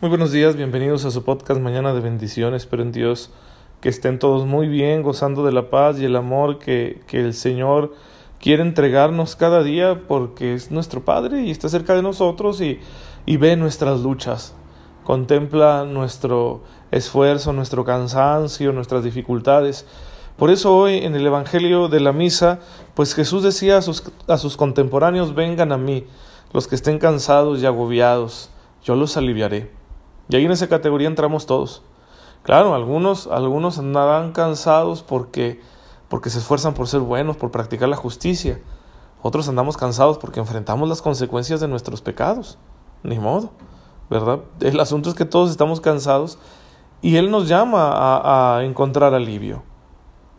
Muy buenos días, bienvenidos a su podcast Mañana de Bendiciones. Espero en Dios que estén todos muy bien, gozando de la paz y el amor que, que el Señor quiere entregarnos cada día porque es nuestro Padre y está cerca de nosotros y, y ve nuestras luchas, contempla nuestro esfuerzo, nuestro cansancio, nuestras dificultades. Por eso hoy en el Evangelio de la Misa, pues Jesús decía a sus, a sus contemporáneos, vengan a mí, los que estén cansados y agobiados, yo los aliviaré. Y ahí en esa categoría entramos todos. Claro, algunos, algunos andarán cansados porque, porque se esfuerzan por ser buenos, por practicar la justicia. Otros andamos cansados porque enfrentamos las consecuencias de nuestros pecados. Ni modo, ¿verdad? El asunto es que todos estamos cansados y Él nos llama a, a encontrar alivio.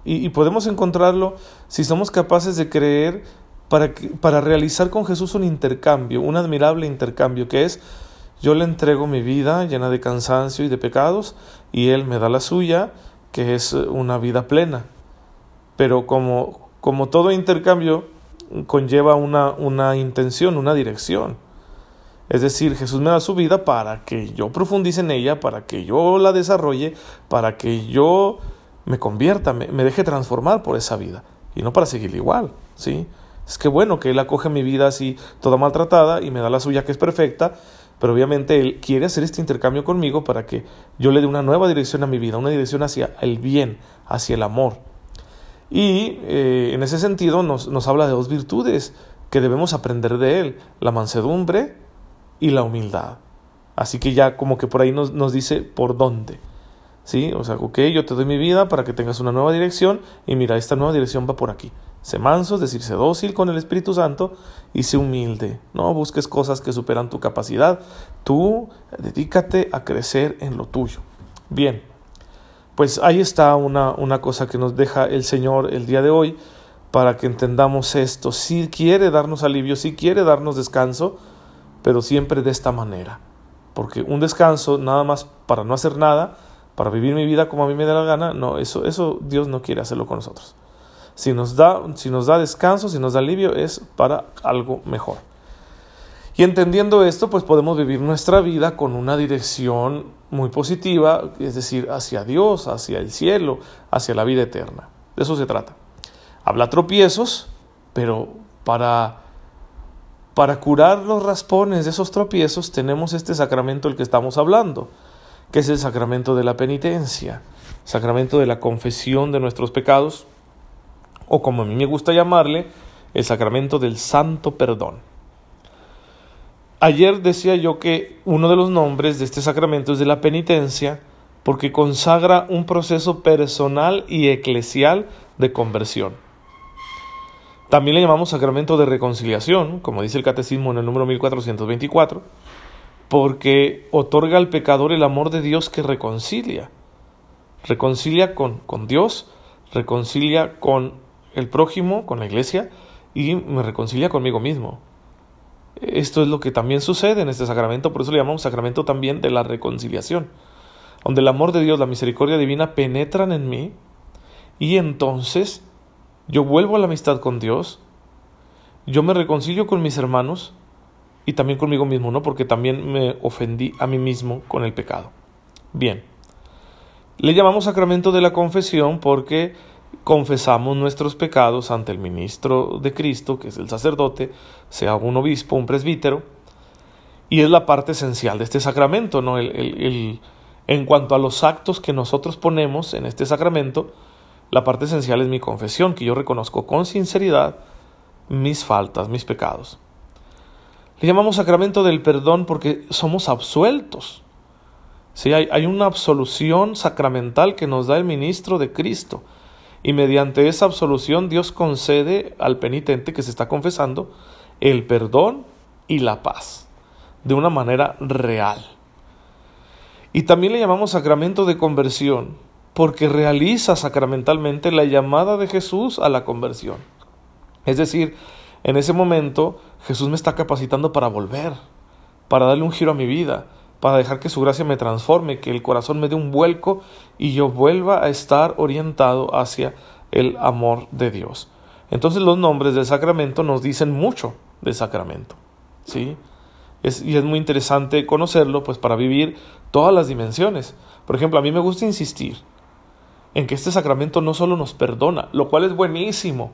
Y, y, podemos encontrarlo si somos capaces de creer para, para realizar con Jesús un intercambio, un admirable intercambio, que es yo le entrego mi vida llena de cansancio y de pecados y Él me da la suya, que es una vida plena. Pero como, como todo intercambio conlleva una, una intención, una dirección. Es decir, Jesús me da su vida para que yo profundice en ella, para que yo la desarrolle, para que yo me convierta, me, me deje transformar por esa vida y no para seguir igual, ¿sí? Es que bueno que Él acoge mi vida así toda maltratada y me da la suya que es perfecta pero obviamente Él quiere hacer este intercambio conmigo para que yo le dé una nueva dirección a mi vida, una dirección hacia el bien, hacia el amor. Y eh, en ese sentido nos, nos habla de dos virtudes que debemos aprender de Él, la mansedumbre y la humildad. Así que ya como que por ahí nos, nos dice por dónde. ¿Sí? O sea, ok, yo te doy mi vida para que tengas una nueva dirección y mira, esta nueva dirección va por aquí. Sé manso, es decir, sé dócil con el Espíritu Santo y sé humilde. No busques cosas que superan tu capacidad. Tú dedícate a crecer en lo tuyo. Bien, pues ahí está una, una cosa que nos deja el Señor el día de hoy para que entendamos esto. Si quiere darnos alivio, si quiere darnos descanso, pero siempre de esta manera. Porque un descanso nada más para no hacer nada, para vivir mi vida como a mí me da la gana, no, eso, eso Dios no quiere hacerlo con nosotros. Si nos da, si nos da descanso, si nos da alivio, es para algo mejor. Y entendiendo esto, pues podemos vivir nuestra vida con una dirección muy positiva, es decir, hacia Dios, hacia el cielo, hacia la vida eterna. De eso se trata. Habla tropiezos, pero para, para curar los raspones de esos tropiezos tenemos este sacramento del que estamos hablando, que es el sacramento de la penitencia, sacramento de la confesión de nuestros pecados o como a mí me gusta llamarle, el sacramento del santo perdón. Ayer decía yo que uno de los nombres de este sacramento es de la penitencia porque consagra un proceso personal y eclesial de conversión. También le llamamos sacramento de reconciliación, como dice el catecismo en el número 1424, porque otorga al pecador el amor de Dios que reconcilia. Reconcilia con, con Dios, reconcilia con el prójimo, con la iglesia, y me reconcilia conmigo mismo. Esto es lo que también sucede en este sacramento, por eso le llamamos sacramento también de la reconciliación, donde el amor de Dios, la misericordia divina penetran en mí, y entonces yo vuelvo a la amistad con Dios, yo me reconcilio con mis hermanos y también conmigo mismo, ¿no? Porque también me ofendí a mí mismo con el pecado. Bien. Le llamamos sacramento de la confesión porque confesamos nuestros pecados ante el ministro de Cristo, que es el sacerdote, sea un obispo, un presbítero, y es la parte esencial de este sacramento, ¿no? El, en cuanto a los actos que nosotros ponemos en este sacramento, la parte esencial es mi confesión, que yo reconozco con sinceridad mis faltas, mis pecados. Le llamamos sacramento del perdón porque somos absueltos. Sí, hay, hay una absolución sacramental que nos da el ministro de Cristo y mediante esa absolución Dios concede al penitente que se está confesando el perdón y la paz de una manera real. Y también le llamamos sacramento de conversión porque realiza sacramentalmente la llamada de Jesús a la conversión. Es decir, en ese momento Jesús me está capacitando para volver, para darle un giro a mi vida, para dejar que su gracia me transforme, que el corazón me dé un vuelco y yo vuelva a estar orientado hacia el amor de Dios. Entonces los nombres del sacramento nos dicen mucho del sacramento. ¿sí? y es muy interesante conocerlo, pues para vivir todas las dimensiones. Por ejemplo, a mí me gusta insistir en que este sacramento no solo nos perdona, lo cual es buenísimo.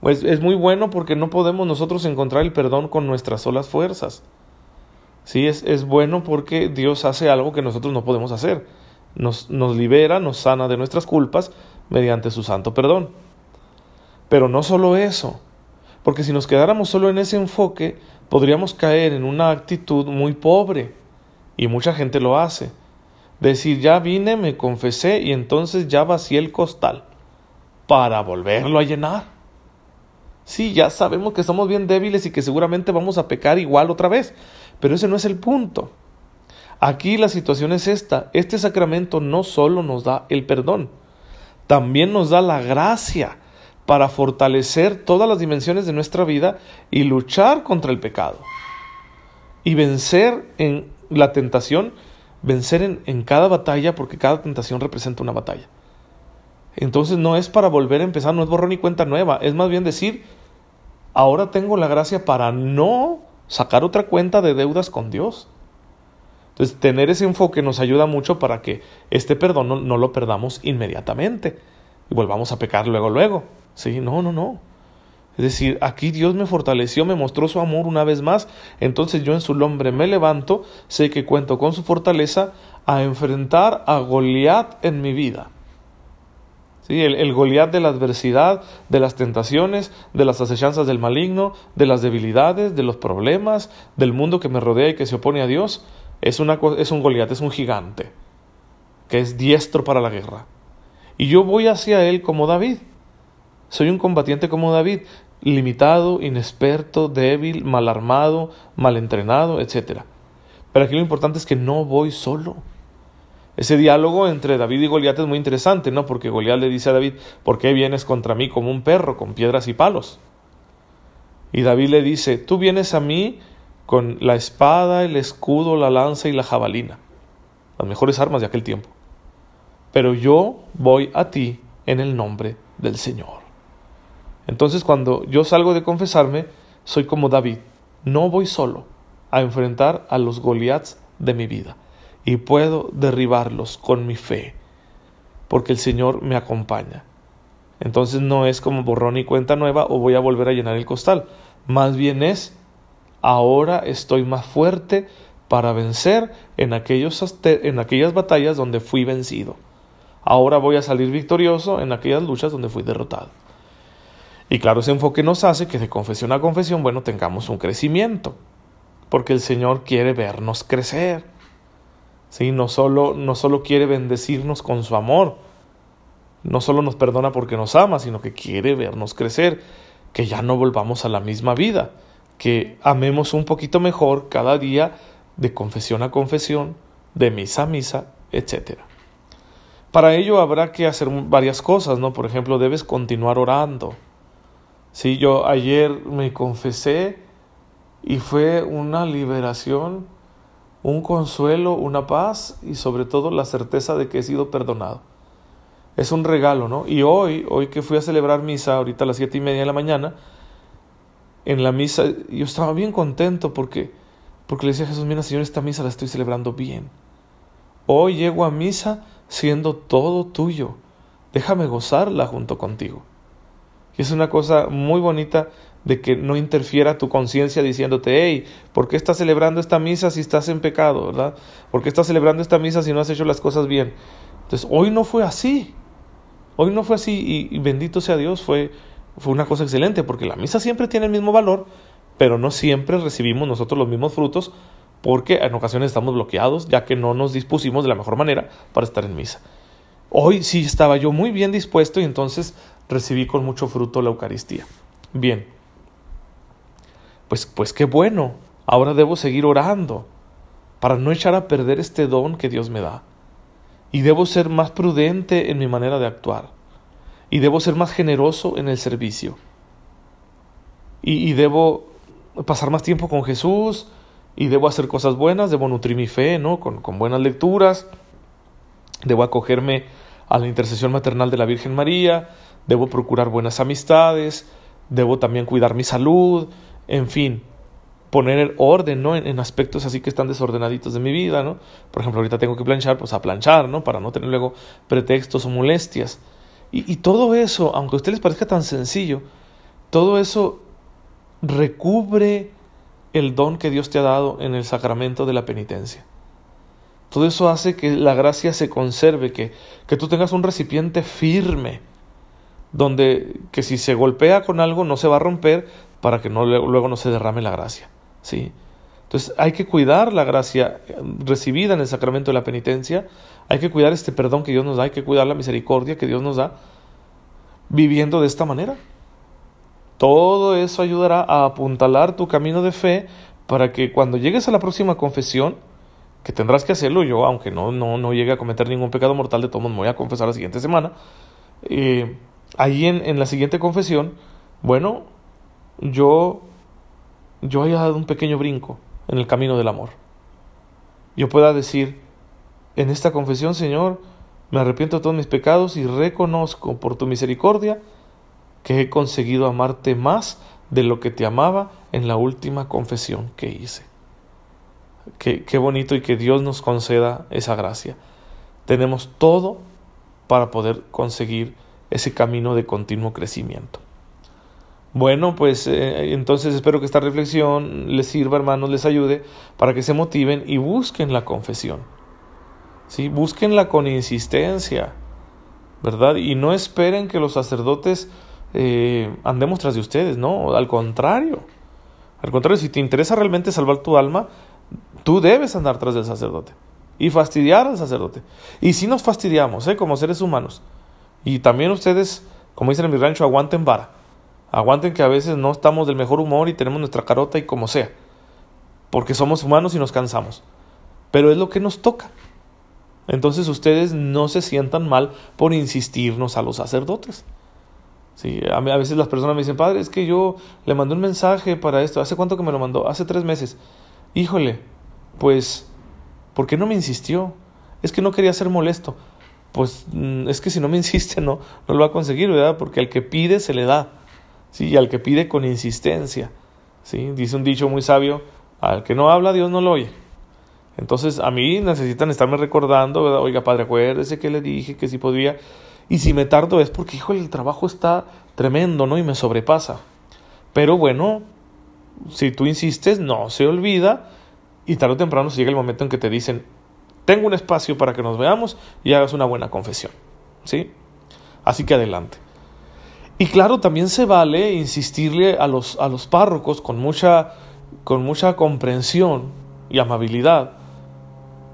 Pues es muy bueno porque no podemos nosotros encontrar el perdón con nuestras solas fuerzas. Sí, es, es bueno porque Dios hace algo que nosotros no podemos hacer. Nos, nos libera, nos sana de nuestras culpas mediante su santo perdón. Pero no solo eso, porque si nos quedáramos solo en ese enfoque, podríamos caer en una actitud muy pobre, y mucha gente lo hace. Decir, ya vine, me confesé y entonces ya vacié el costal para volverlo a llenar. Sí, ya sabemos que somos bien débiles y que seguramente vamos a pecar igual otra vez, pero ese no es el punto. Aquí la situación es esta, este sacramento no solo nos da el perdón, también nos da la gracia para fortalecer todas las dimensiones de nuestra vida y luchar contra el pecado. Y vencer en la tentación, vencer en, en, cada batalla, porque cada tentación representa una batalla. Entonces no es para volver a empezar, no es borrón y cuenta nueva, es más bien decir, ahora tengo la gracia para no sacar otra cuenta de deudas con Dios. Entonces, tener ese enfoque nos ayuda mucho para que este perdón no, no lo perdamos inmediatamente y volvamos a pecar luego, luego. Sí, no, no, no. Es decir, aquí Dios me fortaleció, me mostró su amor una vez más, entonces yo en su nombre me levanto, sé que cuento con su fortaleza a enfrentar a Goliat en mi vida. Sí, el, el Goliat de la adversidad, de las tentaciones, de las acechanzas del maligno, de las debilidades, de los problemas, del mundo que me rodea y que se opone a Dios, es, una, es un Goliat, es un gigante, que es diestro para la guerra. Y yo voy hacia él como David. Soy un combatiente como David, limitado, inexperto, débil, mal armado, mal entrenado, etc. Pero aquí lo importante es que no voy solo. Ese diálogo entre David y Goliat es muy interesante, ¿no? Porque Goliat le dice a David, ¿por qué vienes contra mí como un perro, con piedras y palos? Y David le dice, tú vienes a mí con la espada, el escudo, la lanza y la jabalina, las mejores armas de aquel tiempo. Pero yo voy a ti en el nombre del Señor. Entonces cuando yo salgo de confesarme, soy como David, no voy solo a enfrentar a los Goliaths de mi vida y puedo derribarlos con mi fe, porque el Señor me acompaña. Entonces no es como borrón y cuenta nueva o voy a volver a llenar el costal, más bien es ahora estoy más fuerte para vencer en, aquellos, en aquellas batallas donde fui vencido. Ahora voy a salir victorioso en aquellas luchas donde fui derrotado. Y claro, ese enfoque nos hace que de confesión a confesión, bueno, tengamos un crecimiento, porque el Señor quiere vernos crecer. ¿Sí? No, solo, no solo quiere bendecirnos con su amor, no solo nos perdona porque nos ama, sino que quiere vernos crecer, que ya no volvamos a la misma vida, que amemos un poquito mejor cada día de confesión a confesión, de misa a misa, etc. Para ello habrá que hacer varias cosas, ¿no? Por ejemplo, debes continuar orando, Sí, yo ayer me confesé y fue una liberación, un consuelo, una paz y sobre todo la certeza de que he sido perdonado. Es un regalo, ¿no? Y hoy, hoy que fui a celebrar misa, ahorita a las siete y media de la mañana, en la misa yo estaba bien contento porque, porque le decía a Jesús, mira Señor, esta misa la estoy celebrando bien. Hoy llego a misa siendo todo tuyo. Déjame gozarla junto contigo. Y es una cosa muy bonita de que no interfiera tu conciencia diciéndote, hey, ¿por qué estás celebrando esta misa si estás en pecado, verdad? ¿Por qué estás celebrando esta misa si no has hecho las cosas bien? Entonces, hoy no fue así. Hoy no fue así y, bendito sea Dios, fue, fue una cosa excelente, porque la misa siempre tiene el mismo valor, pero no siempre recibimos nosotros los mismos frutos, porque en ocasiones estamos bloqueados, ya que no nos dispusimos de la mejor manera para estar en misa. Hoy sí estaba yo muy bien dispuesto y entonces recibí con mucho fruto la Eucaristía. Bien, pues, pues qué bueno, ahora debo seguir orando para no echar a perder este don que Dios me da. Y debo ser más prudente en mi manera de actuar. Y debo ser más generoso en el servicio. Y, debo pasar más tiempo con Jesús. Y debo hacer cosas buenas, debo nutrir mi fe, ¿no? Con, con buenas lecturas. Debo acogerme a la intercesión maternal de la Virgen María debo procurar buenas amistades, debo también cuidar mi salud, en fin, poner el orden, ¿no? En, aspectos así que están desordenaditos de mi vida, ¿no? Por ejemplo, ahorita tengo que planchar, pues a planchar, ¿no? Para no tener luego pretextos o molestias. Y, todo eso, aunque a ustedes les parezca tan sencillo, todo eso recubre el don que Dios te ha dado en el sacramento de la penitencia. Todo eso hace que la gracia se conserve, que, que tú tengas un recipiente firme, donde que si se golpea con algo no se va a romper para que no, luego no se derrame la gracia. ¿sí? Entonces hay que cuidar la gracia eh, recibida en el sacramento de la penitencia, hay que cuidar este perdón que Dios nos da, hay que cuidar la misericordia que Dios nos da, viviendo de esta manera. Todo eso ayudará a apuntalar tu camino de fe para que cuando llegues a la próxima confesión, que tendrás que hacerlo yo, aunque no, no, no llegue a cometer ningún pecado mortal, de todos modos me voy a confesar la siguiente semana, eh, ahí en, en la siguiente confesión, bueno, yo, yo haya dado un pequeño brinco en el camino del amor. Yo pueda decir, en esta confesión, Señor, me arrepiento de todos mis pecados y reconozco por tu misericordia que he conseguido amarte más de lo que te amaba en la última confesión que hice. Qué, qué bonito y que Dios nos conceda esa gracia. Tenemos todo para poder conseguir ese camino de continuo crecimiento. Bueno, pues eh, entonces espero que esta reflexión les sirva, hermanos, les ayude para que se motiven y busquen la confesión. ¿sí? Búsquenla con insistencia, ¿verdad? Y no esperen que los sacerdotes eh, andemos tras de ustedes, no, al contrario. Al contrario, si te interesa realmente salvar tu alma, tú debes andar tras del sacerdote y fastidiar al sacerdote. Y si nos fastidiamos, ¿eh? como seres humanos. Y también ustedes, como dicen en mi rancho, aguanten vara. Aguanten que a veces no estamos del mejor humor y tenemos nuestra carota y como sea. Porque somos humanos y nos cansamos. Pero es lo que nos toca. Entonces ustedes no se sientan mal por insistirnos a los sacerdotes. Sí, a, a, veces las personas me dicen, padre, es que yo le mandé un mensaje para esto. ¿Hace cuánto que me lo mandó? Hace tres meses. Híjole, pues, ¿por qué no me insistió? Es que no quería ser molesto. Pues mm, es que si no me insiste, no, no lo va a conseguir, ¿verdad? Porque al que pide se le da. Sí, y al que pide con insistencia. ¿sí? Dice un dicho muy sabio, al que no habla, Dios no lo oye. Entonces, a mí necesitan estarme recordando, ¿verdad? Oiga, padre, acuérdese que le dije que si podía y si me tardo es porque, hijo, el trabajo está tremendo, ¿no? Y me sobrepasa. Pero bueno, si tú insistes, no se olvida y tarde o temprano llega el momento en que te dicen, tengo un espacio para que nos veamos y hagas una buena confesión. ¿Sí? Así que adelante. Y claro, también se vale insistirle a los, a los párrocos con mucha, con mucha comprensión y amabilidad,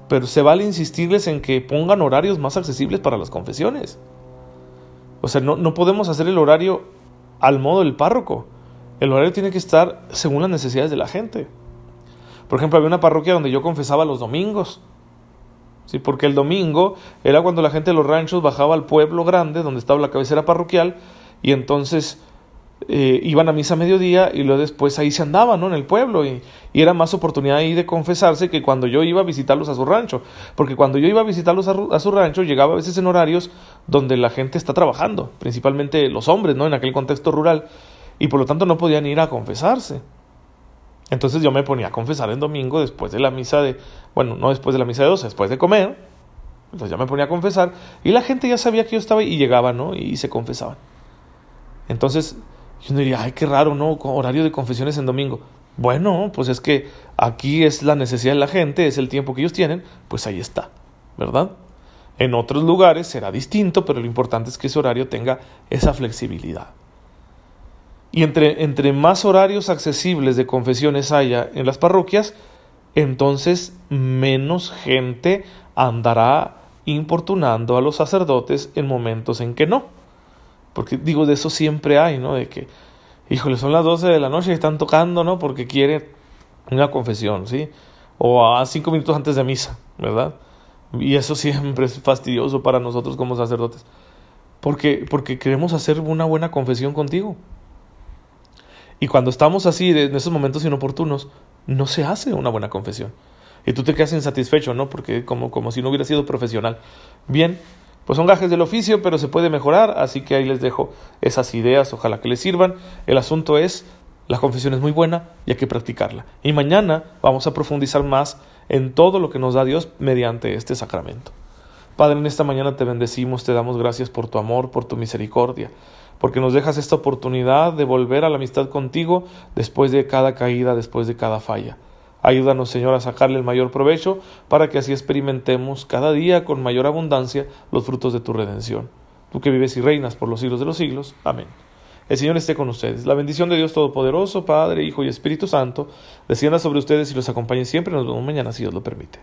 pero se vale insistirles en que pongan horarios más accesibles para las confesiones. O sea, no, no podemos hacer el horario al modo del párroco. El horario tiene que estar según las necesidades de la gente. Por ejemplo, había una parroquia donde yo confesaba los domingos. Sí, porque el domingo era cuando la gente de los ranchos bajaba al pueblo grande, donde estaba la cabecera parroquial, y entonces eh, iban a misa a mediodía y luego después ahí se andaban ¿no? en el pueblo y, era más oportunidad ahí de confesarse que cuando yo iba a visitarlos a su rancho, porque cuando yo iba a visitarlos a, su rancho llegaba a veces en horarios donde la gente está trabajando, principalmente los hombres, ¿no? En aquel contexto rural, y por lo tanto no podían ir a confesarse. Entonces yo me ponía a confesar en domingo después de la misa de, bueno, no después de la misa de 12, después de comer, entonces ya me ponía a confesar y la gente ya sabía que yo estaba y llegaba, ¿no? Y se confesaban. Entonces, y uno diría, ay, qué raro, ¿no? Horario de confesiones en domingo. Bueno, pues es que aquí es la necesidad de la gente, es el tiempo que ellos tienen, pues ahí está, ¿verdad? En otros lugares será distinto, pero lo importante es que ese horario tenga esa flexibilidad. Y entre, entre más horarios accesibles de confesiones haya en las parroquias, entonces menos gente andará importunando a los sacerdotes en momentos en que no. Porque digo, de eso siempre hay, ¿no? De que, híjole, son las 12 de la noche y están tocando, ¿no? Porque quiere una confesión, ¿sí? O a cinco minutos antes de misa, ¿verdad? Y eso siempre es fastidioso para nosotros como sacerdotes. Porque, porque queremos hacer una buena confesión contigo. Y cuando estamos así, en esos momentos inoportunos, no se hace una buena confesión. Y tú te quedas insatisfecho, ¿no? Porque como, como si no hubiera sido profesional. Bien, pues son gajes del oficio, pero se puede mejorar, así que ahí les dejo esas ideas, ojalá que les sirvan. El asunto es La confesión es muy buena y hay que practicarla. Y mañana vamos a profundizar más en todo lo que nos da Dios mediante este sacramento. Padre, en esta mañana te bendecimos, te damos gracias por tu amor, por tu misericordia, porque nos dejas esta oportunidad de volver a la amistad contigo después de cada caída, después de cada falla. Ayúdanos, Señor, a sacarle el mayor provecho para que así experimentemos cada día con mayor abundancia los frutos de tu redención. Tú que vives y reinas por los siglos de los siglos. Amén. El Señor esté con ustedes. La bendición de Dios Todopoderoso, Padre, Hijo y Espíritu Santo, descienda sobre ustedes y los acompañe siempre. Nos vemos mañana, si Dios lo permite.